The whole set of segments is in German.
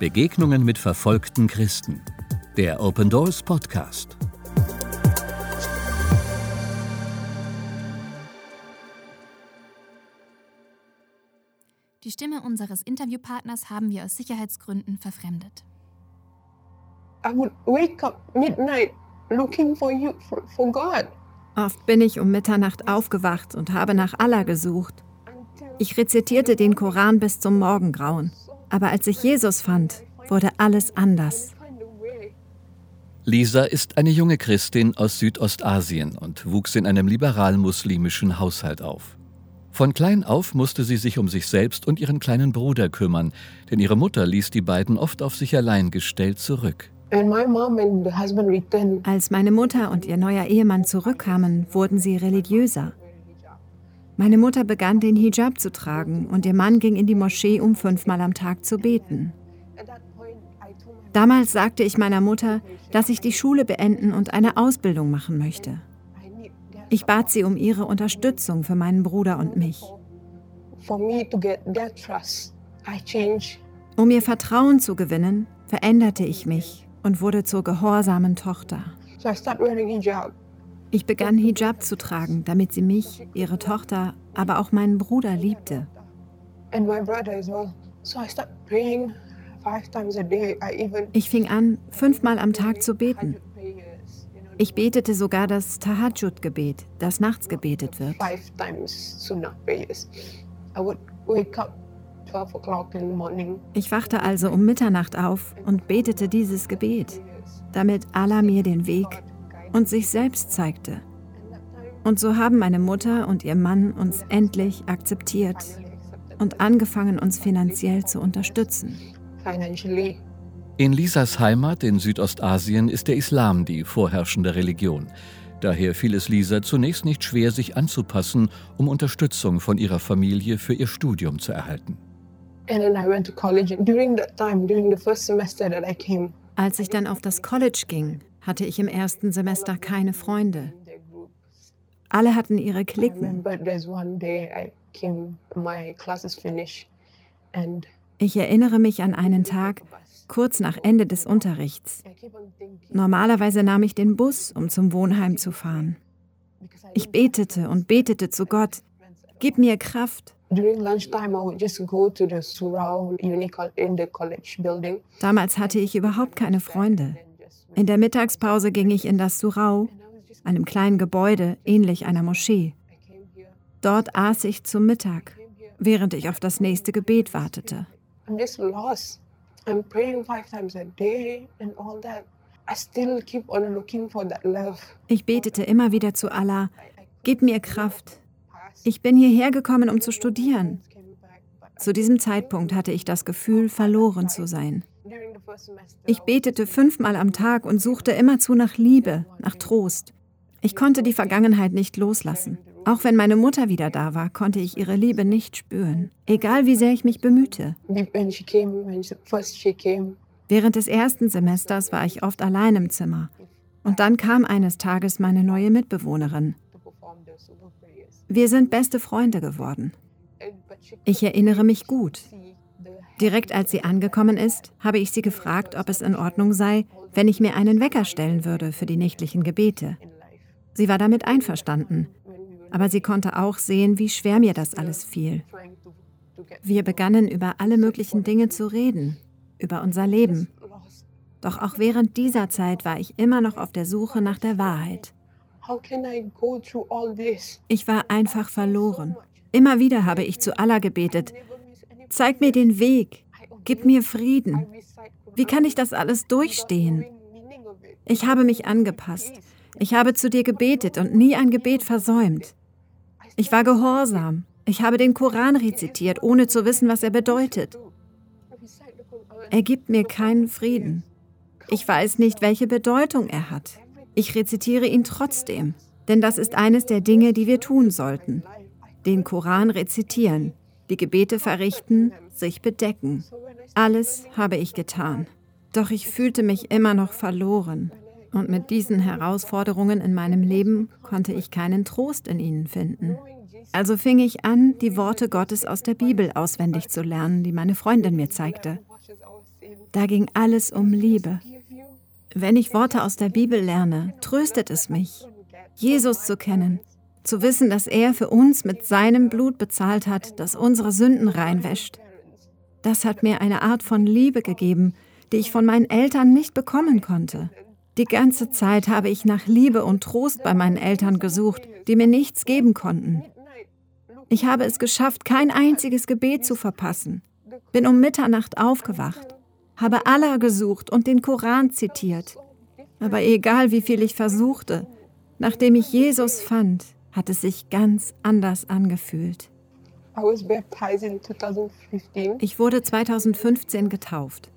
Begegnungen mit verfolgten Christen. Der Open Doors Podcast. Die Stimme unseres Interviewpartners haben wir aus Sicherheitsgründen verfremdet. I would wake up midnight looking for you, for, for God. Oft bin ich um Mitternacht aufgewacht und habe nach Allah gesucht. Ich rezitierte den Koran bis zum Morgengrauen. Aber als ich Jesus fand, wurde alles anders. Lisa ist eine junge Christin aus Südostasien und wuchs in einem liberal-muslimischen Haushalt auf. Von klein auf musste sie sich um sich selbst und ihren kleinen Bruder kümmern, denn ihre Mutter ließ die beiden oft auf sich allein gestellt zurück. Als meine Mutter und ihr neuer Ehemann zurückkamen, wurden sie religiöser. Meine Mutter begann den Hijab zu tragen und ihr Mann ging in die Moschee, um fünfmal am Tag zu beten. Damals sagte ich meiner Mutter, dass ich die Schule beenden und eine Ausbildung machen möchte. Ich bat sie um ihre Unterstützung für meinen Bruder und mich. Um ihr Vertrauen zu gewinnen, veränderte ich mich und wurde zur gehorsamen Tochter. Ich begann Hijab zu tragen, damit sie mich, ihre Tochter, aber auch meinen Bruder liebte. Ich fing an, fünfmal am Tag zu beten. Ich betete sogar das Tahajjud-Gebet, das nachts gebetet wird. Ich wachte also um Mitternacht auf und betete dieses Gebet, damit Allah mir den Weg und sich selbst zeigte. Und so haben meine Mutter und ihr Mann uns endlich akzeptiert und angefangen, uns finanziell zu unterstützen. In Lisas Heimat in Südostasien ist der Islam die vorherrschende Religion. Daher fiel es Lisa zunächst nicht schwer, sich anzupassen, um Unterstützung von ihrer Familie für ihr Studium zu erhalten. Als ich dann auf das College ging, hatte ich im ersten Semester keine Freunde. Alle hatten ihre Klicken. Ich erinnere mich an einen Tag, kurz nach Ende des Unterrichts. Normalerweise nahm ich den Bus, um zum Wohnheim zu fahren. Ich betete und betete zu Gott, gib mir Kraft. Damals hatte ich überhaupt keine Freunde. In der Mittagspause ging ich in das Surau, einem kleinen Gebäude ähnlich einer Moschee. Dort aß ich zum Mittag, während ich auf das nächste Gebet wartete. Ich betete immer wieder zu Allah, gib mir Kraft. Ich bin hierher gekommen, um zu studieren. Zu diesem Zeitpunkt hatte ich das Gefühl, verloren zu sein. Ich betete fünfmal am Tag und suchte immerzu nach Liebe, nach Trost. Ich konnte die Vergangenheit nicht loslassen. Auch wenn meine Mutter wieder da war, konnte ich ihre Liebe nicht spüren, egal wie sehr ich mich bemühte. Während des ersten Semesters war ich oft allein im Zimmer. Und dann kam eines Tages meine neue Mitbewohnerin. Wir sind beste Freunde geworden. Ich erinnere mich gut. Direkt als sie angekommen ist, habe ich sie gefragt, ob es in Ordnung sei, wenn ich mir einen Wecker stellen würde für die nächtlichen Gebete. Sie war damit einverstanden, aber sie konnte auch sehen, wie schwer mir das alles fiel. Wir begannen über alle möglichen Dinge zu reden, über unser Leben. Doch auch während dieser Zeit war ich immer noch auf der Suche nach der Wahrheit. Ich war einfach verloren. Immer wieder habe ich zu Allah gebetet, Zeig mir den Weg. Gib mir Frieden. Wie kann ich das alles durchstehen? Ich habe mich angepasst. Ich habe zu dir gebetet und nie ein Gebet versäumt. Ich war gehorsam. Ich habe den Koran rezitiert, ohne zu wissen, was er bedeutet. Er gibt mir keinen Frieden. Ich weiß nicht, welche Bedeutung er hat. Ich rezitiere ihn trotzdem, denn das ist eines der Dinge, die wir tun sollten. Den Koran rezitieren, die Gebete verrichten, sich bedecken. Alles habe ich getan. Doch ich fühlte mich immer noch verloren. Und mit diesen Herausforderungen in meinem Leben konnte ich keinen Trost in ihnen finden. Also fing ich an, die Worte Gottes aus der Bibel auswendig zu lernen, die meine Freundin mir zeigte. Da ging alles um Liebe. Wenn ich Worte aus der Bibel lerne, tröstet es mich, Jesus zu kennen, zu wissen, dass er für uns mit seinem Blut bezahlt hat, das unsere Sünden reinwäscht. Das hat mir eine Art von Liebe gegeben, die ich von meinen Eltern nicht bekommen konnte. Die ganze Zeit habe ich nach Liebe und Trost bei meinen Eltern gesucht, die mir nichts geben konnten. Ich habe es geschafft, kein einziges Gebet zu verpassen, bin um Mitternacht aufgewacht, habe Allah gesucht und den Koran zitiert. Aber egal wie viel ich versuchte, nachdem ich Jesus fand, hat es sich ganz anders angefühlt. Ich wurde 2015 getauft.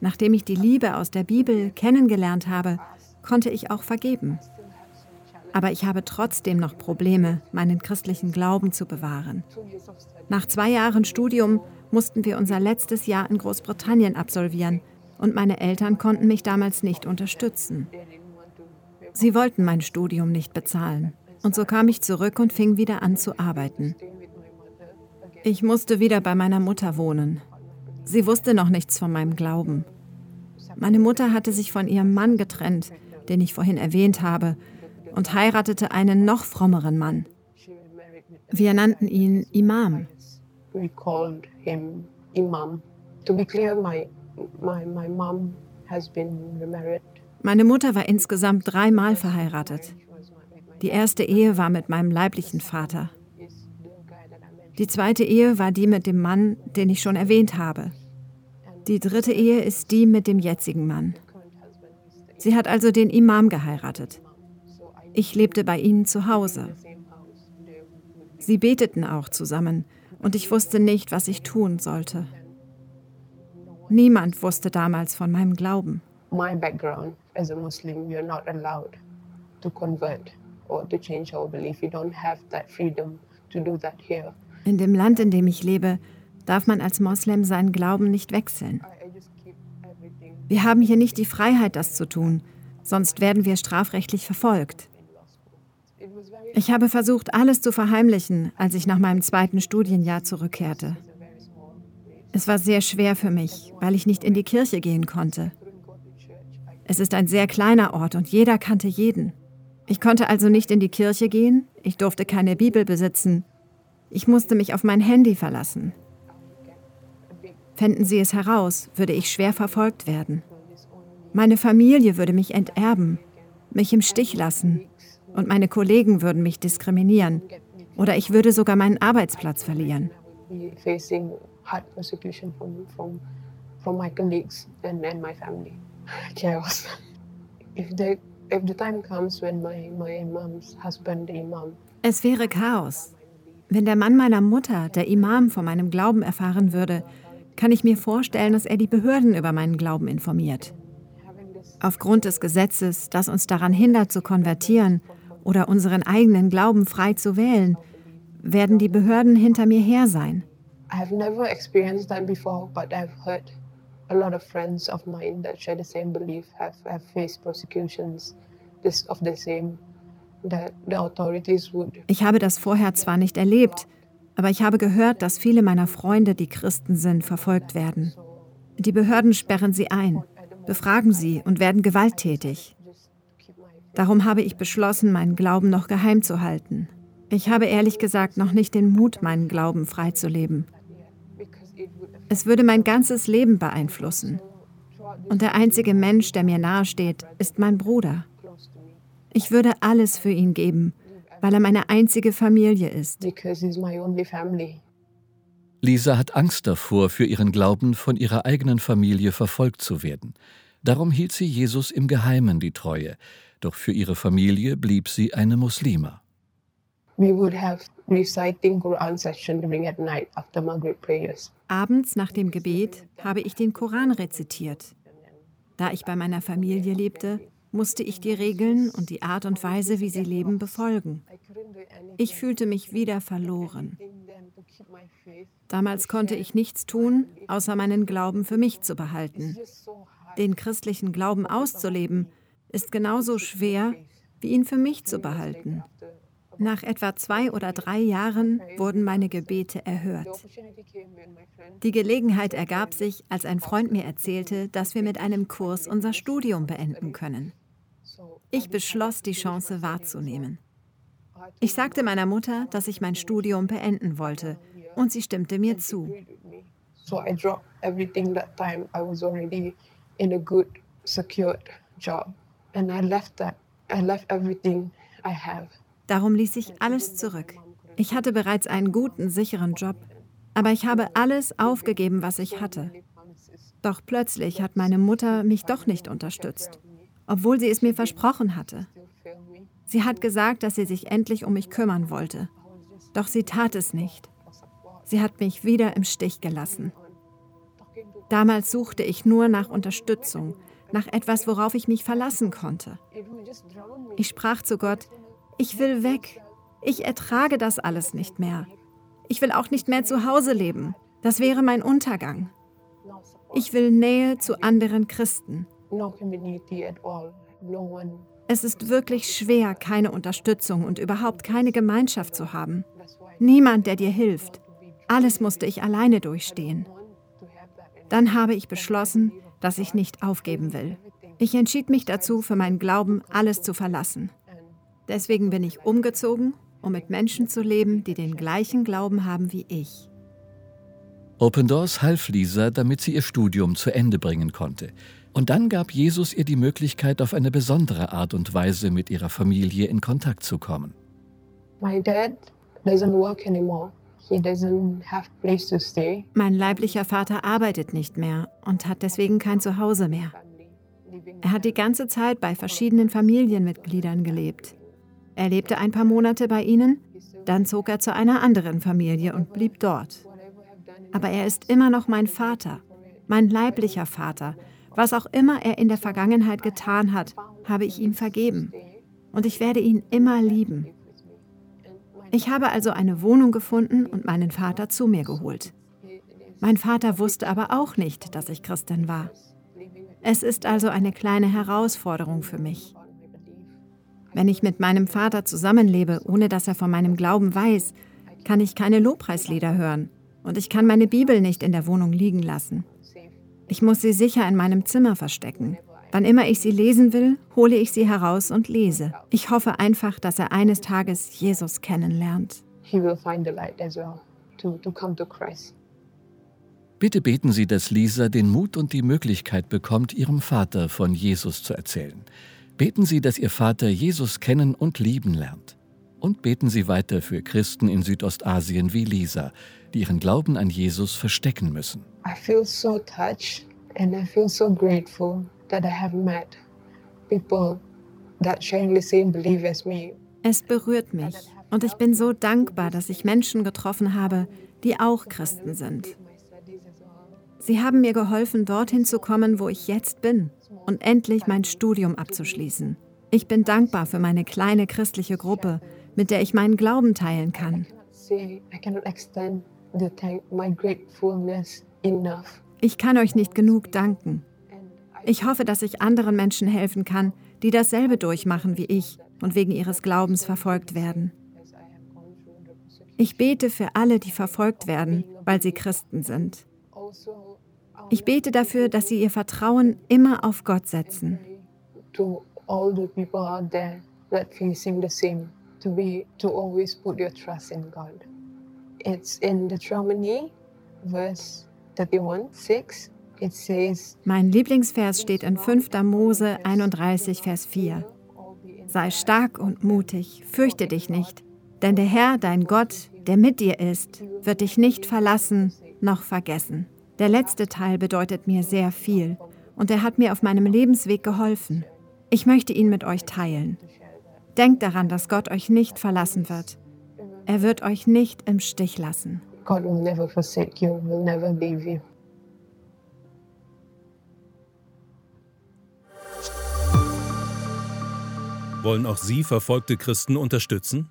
Nachdem ich die Liebe aus der Bibel kennengelernt habe, konnte ich auch vergeben. Aber ich habe trotzdem noch Probleme, meinen christlichen Glauben zu bewahren. Nach zwei Jahren Studium mussten wir unser letztes Jahr in Großbritannien absolvieren und meine Eltern konnten mich damals nicht unterstützen. Sie wollten mein Studium nicht bezahlen und so kam ich zurück und fing wieder an zu arbeiten. Ich musste wieder bei meiner Mutter wohnen. Sie wusste noch nichts von meinem Glauben. Meine Mutter hatte sich von ihrem Mann getrennt, den ich vorhin erwähnt habe, und heiratete einen noch frommeren Mann. Wir nannten ihn Imam. We called him Imam. To be clear, my, my, my mom has been remarried. Meine Mutter war insgesamt dreimal verheiratet. Die erste Ehe war mit meinem leiblichen Vater. Die zweite Ehe war die mit dem Mann, den ich schon erwähnt habe. Die dritte Ehe ist die mit dem jetzigen Mann. Sie hat also den Imam geheiratet. Ich lebte bei ihnen zu Hause. Sie beteten auch zusammen und ich wusste nicht, was ich tun sollte. Niemand wusste damals von meinem Glauben. My background as a Muslim, you're not allowed to convert or to change our belief. You don't have that freedom to do that here. In dem Land, in dem ich lebe, darf man als Moslem seinen Glauben nicht wechseln. Wir haben hier nicht die Freiheit, das zu tun, sonst werden wir strafrechtlich verfolgt. Ich habe versucht, alles zu verheimlichen, als ich nach meinem zweiten Studienjahr zurückkehrte. Es war sehr schwer für mich, weil ich nicht in die Kirche gehen konnte. Es ist ein sehr kleiner Ort und jeder kannte jeden. Ich konnte also nicht in die Kirche gehen, ich durfte keine Bibel besitzen. Ich musste mich auf mein Handy verlassen. Fänden sie es heraus, würde ich schwer verfolgt werden. Meine Familie würde mich enterben, mich im Stich lassen und meine Kollegen würden mich diskriminieren oder ich würde sogar meinen Arbeitsplatz verlieren. chaos. If the, es wäre Chaos. Wenn der Mann meiner Mutter, der Imam, von meinem Glauben erfahren würde, kann ich mir vorstellen, dass er die Behörden über meinen Glauben informiert. Aufgrund des Gesetzes, das uns daran hindert zu konvertieren oder unseren eigenen Glauben frei zu wählen, werden die Behörden hinter mir her sein. I have never experienced that before, but I've heard a lot of friends of mine that share the same belief have, have faced persecutions this, of the same that the authorities would. Ich habe das vorher zwar nicht erlebt, aber ich habe gehört, dass viele meiner Freunde, die Christen sind, verfolgt werden. Die Behörden sperren sie ein, befragen sie und werden gewalttätig. Darum habe ich beschlossen, meinen Glauben noch geheim zu halten. Ich habe ehrlich gesagt noch nicht den Mut, meinen Glauben freizuleben. Es würde mein ganzes Leben beeinflussen. Und der einzige Mensch, der mir nahesteht, ist mein Bruder. Ich würde alles für ihn geben, weil er meine einzige Familie ist. Lisa hat Angst davor, für ihren Glauben von ihrer eigenen Familie verfolgt zu werden. Darum hielt sie Jesus im Geheimen die Treue. Doch für ihre Familie blieb sie eine Muslima. We would have reciting Quran session during at night after Maghrib prayers. Abends nach dem Gebet habe ich den Koran rezitiert. Da ich bei meiner Familie lebte, musste ich die Regeln und die Art und Weise, wie sie leben, befolgen. Ich fühlte mich wieder verloren. Damals konnte ich nichts tun, außer meinen Glauben für mich zu behalten. Den christlichen Glauben auszuleben, ist genauso schwer, wie ihn für mich zu behalten. Nach etwa zwei oder drei Jahren wurden meine Gebete erhört. Die Gelegenheit ergab sich, als ein Freund mir erzählte, dass wir mit einem Kurs unser Studium beenden können. Ich beschloss, die Chance wahrzunehmen. Ich sagte meiner Mutter, dass ich mein Studium beenden wollte, und sie stimmte mir zu. So I dropped everything that time. I in a good, secured job. And I left that. I left everything I have. Darum ließ ich alles zurück. Ich hatte bereits einen guten, sicheren Job, aber ich habe alles aufgegeben, was ich hatte. Doch plötzlich hat meine Mutter mich doch nicht unterstützt, obwohl sie es mir versprochen hatte. Sie hat gesagt, dass sie sich endlich um mich kümmern wollte. Doch sie tat es nicht. Sie hat mich wieder im Stich gelassen. Damals suchte ich nur nach Unterstützung, nach etwas, worauf ich mich verlassen konnte. Ich sprach zu Gott, ich will weg. Ich ertrage das alles nicht mehr. Ich will auch nicht mehr zu Hause leben. Das wäre mein Untergang. Ich will Nähe zu anderen Christen. Es ist wirklich schwer, keine Unterstützung und überhaupt keine Gemeinschaft zu haben. Niemand, der dir hilft. Alles musste ich alleine durchstehen. Dann habe ich beschlossen, dass ich nicht aufgeben will. Ich entschied mich dazu, für meinen Glauben alles zu verlassen. Deswegen bin ich umgezogen, um mit Menschen zu leben, die den gleichen Glauben haben wie ich. Open Doors half Lisa, damit sie ihr Studium zu Ende bringen konnte. Und dann gab Jesus ihr die Möglichkeit, auf eine besondere Art und Weise mit ihrer Familie in Kontakt zu kommen. My dad doesn't work anymore. He doesn't have place to stay. Mein leiblicher Vater arbeitet nicht mehr und hat deswegen kein Zuhause mehr. Er hat die ganze Zeit bei verschiedenen Familienmitgliedern gelebt. Er lebte ein paar Monate bei ihnen, dann zog er zu einer anderen Familie und blieb dort. Aber er ist immer noch mein Vater, mein leiblicher Vater, was auch immer er in der Vergangenheit getan hat, habe ich ihm vergeben. Und ich werde ihn immer lieben. Ich habe also eine Wohnung gefunden und meinen Vater zu mir geholt. Mein Vater wusste aber auch nicht, dass ich Christin war. Es ist also eine kleine Herausforderung für mich. Wenn ich mit meinem Vater zusammenlebe, ohne dass er von meinem Glauben weiß, kann ich keine Lobpreislieder hören und ich kann meine Bibel nicht in der Wohnung liegen lassen. Ich muss sie sicher in meinem Zimmer verstecken. Wann immer ich sie lesen will, hole ich sie heraus und lese. Ich hoffe einfach, dass er eines Tages Jesus kennenlernt. Bitte beten Sie, dass Lisa den Mut und die Möglichkeit bekommt, ihrem Vater von Jesus zu erzählen. Beten Sie, dass Ihr Vater Jesus kennen und lieben lernt. Und beten Sie weiter für Christen in Südostasien wie Lisa, die ihren Glauben an Jesus verstecken müssen. I feel so touched and I feel so grateful that I have met people that sharing the same belief as me. Es berührt mich und ich bin so dankbar, dass ich Menschen getroffen habe, die auch Christen sind. Sie haben mir geholfen, dorthin zu kommen, wo ich jetzt bin und endlich mein Studium abzuschließen. Ich bin dankbar für meine kleine christliche Gruppe, mit der ich meinen Glauben teilen kann. Ich kann euch nicht genug danken. Ich hoffe, dass ich anderen Menschen helfen kann, die dasselbe durchmachen wie ich und wegen ihres Glaubens verfolgt werden. Ich bete für alle, die verfolgt werden, weil sie Christen sind. Ich bete dafür, dass sie ihr Vertrauen immer auf Gott setzen. To all the people out there that facing the same, to be to always put your trust in God. It's in Deuteronomy, verse 31, 6. It says, mein Lieblingsvers steht in 5. Mose 31, Vers 4. Sei stark und mutig, fürchte dich nicht, denn der Herr, dein Gott, der mit dir ist, wird dich nicht verlassen noch vergessen. Der letzte Teil bedeutet mir sehr viel und er hat mir auf meinem Lebensweg geholfen. Ich möchte ihn mit euch teilen. Denkt daran, dass Gott euch nicht verlassen wird. Er wird euch nicht im Stich lassen. God will never forsake you, will never leave you. Wollen auch Sie verfolgte Christen unterstützen?